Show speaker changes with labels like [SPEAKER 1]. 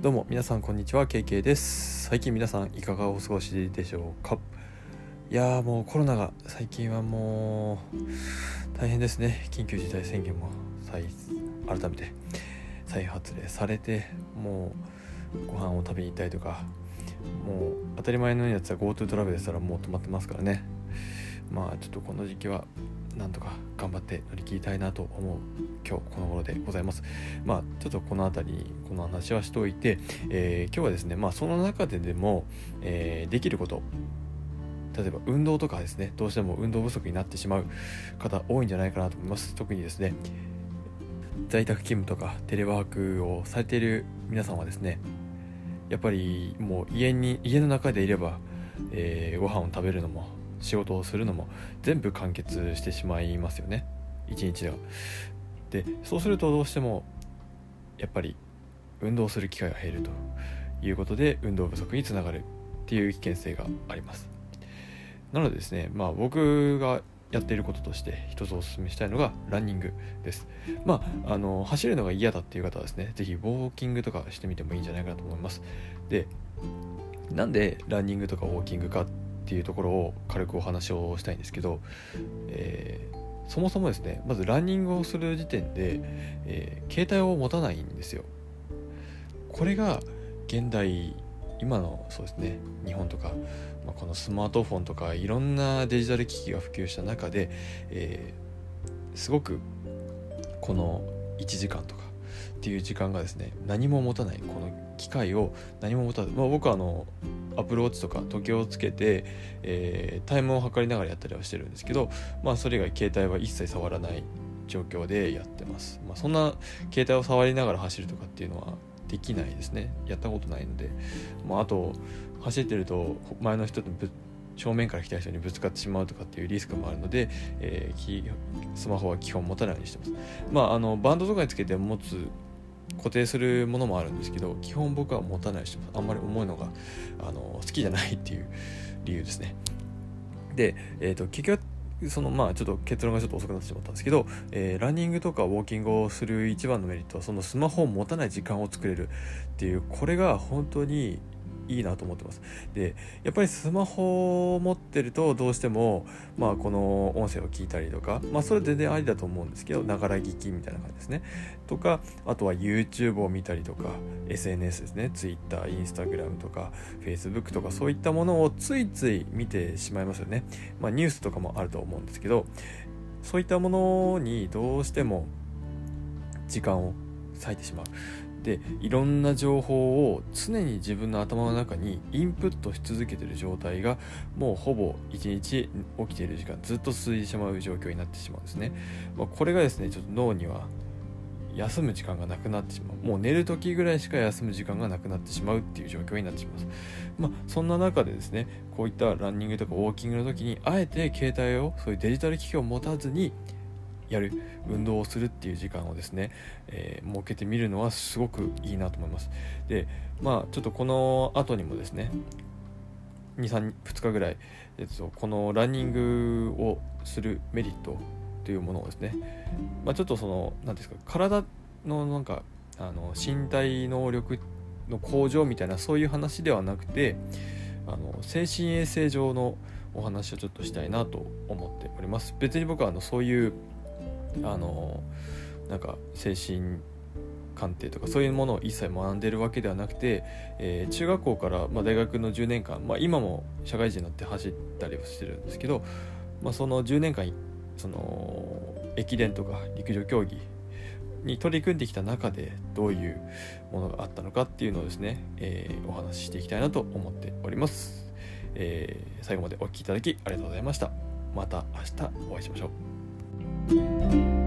[SPEAKER 1] どうも皆さんこんにちは。KK です。最近皆さんいかがお過ごしでしょうか？いやーもうコロナが最近はもう大変ですね。緊急事態宣言も再改めて再発令されてもうご飯を食べに行ったりとかもう当たり前のようなやつは GoTo トラベルですらもう止まってますからね。まあちょっとこの時期はなんとか頑張って乗り切りたいなと思う今日この頃でございます。まあちょっとこの辺りにこの話はしておいて、えー、今日はですねまあその中ででも、えー、できること例えば運動とかですねどうしても運動不足になってしまう方多いんじゃないかなと思います。特にですね在宅勤務とかテレワークをされている皆さんはですねやっぱりもう家に家の中でいれば、えー、ご飯を食べるのも仕事をするのも全部完結してしまいますよね一日では。でそうするとどうしてもやっぱり運動する機会が減るということで運動不足につながるっていう危険性があります。なのでですねまあ僕がやっていることとして一つお勧めしたいのがランニングです。まあ、あの走るのが嫌だっていう方はですね、是非ウォーキングとかしてみてもいいんじゃないかなと思います。で、なんでランニングとかウォーキングかっていうところを軽くお話をしたいんですけど、えー、そもそもですねまずランニングをする時点で、えー、携帯を持たないんですよ。これが現代今のそうですね日本とか、まあ、このスマートフォンとかいろんなデジタル機器が普及した中で、えー、すごくこの1時間とかっていう時間がですね何も持たないこの機械を何も持たず、まあ、僕はあのアプルウォッチとか時計をつけて、えー、タイムを測りながらやったりはしてるんですけど、まあ、それ以外携帯は一切触らない状況でやってます、まあ、そんな携帯を触りながら走るとかっていうのはできないですね。やったことないので、まあ、あと走ってると前の人とぶ正面から来た人にぶつかってしまうとかっていうリスクもあるので、えー、スマホは基本持たないようにしてます。まあ、あのバンドとかにつけて持つ固定するものもあるんですけど基本僕は持たないしあんまり重いのがあの好きじゃないっていう理由ですね。で、えーと、結局そのまあちょっと結論がちょっと遅くなってしまったんですけど、えー、ランニングとかウォーキングをする一番のメリットはそのスマホを持たない時間を作れるっていうこれが本当にいいなと思ってます。でやっぱりスマホを持ってるとどうしてもまあこの音声を聞いたりとかまあそれ全然ありだと思うんですけどながら聞きみたいな感じですね。とかあとは YouTube を見たりとか SNS ですね。Twitter、Instagram とか Facebook とかそういったものをついつい見てしまいますよね。まあニュースとかもあると思うんですけどそういったものにどうしても時間を割いてしまう。でいろんな情報を常に自分の頭の中にインプットし続けてる状態がもうほぼ一日起きている時間ずっと続いてしまう状況になってしまうんですね、まあ、これがですねちょっと脳には休む時間がなくなってしまう。もう寝る時ぐらいしか休む時間がなくなってしまうっていう状況になってしまいます。まあそんな中でですねこういったランニングとかウォーキングの時にあえて携帯をそういうデジタル機器を持たずにやる運動をするっていう時間をですね、えー、設けてみるのはすごくいいなと思います。でまあちょっとこの後にもですね232日ぐらい、えっと、このランニングをするメリットというものをですね、まあ、ちょっとその何ですか体のなんかあの身体能力の向上みたいなそういう話ではなくてあの精神衛生上のお話をちょっとしたいなと思っております。別に僕はあのそういうあのなんか精神鑑定とかそういうものを一切学んでるわけではなくて、えー、中学校から、まあ、大学の10年間、まあ、今も社会人になって走ったりはしてるんですけど、まあ、その10年間その駅伝とか陸上競技に取り組んできた中でどういうものがあったのかっていうのをですね、えー、お話ししていきたいなと思っております、えー、最後までお聴きいただきありがとうございました。また明日お会いしましょう。Música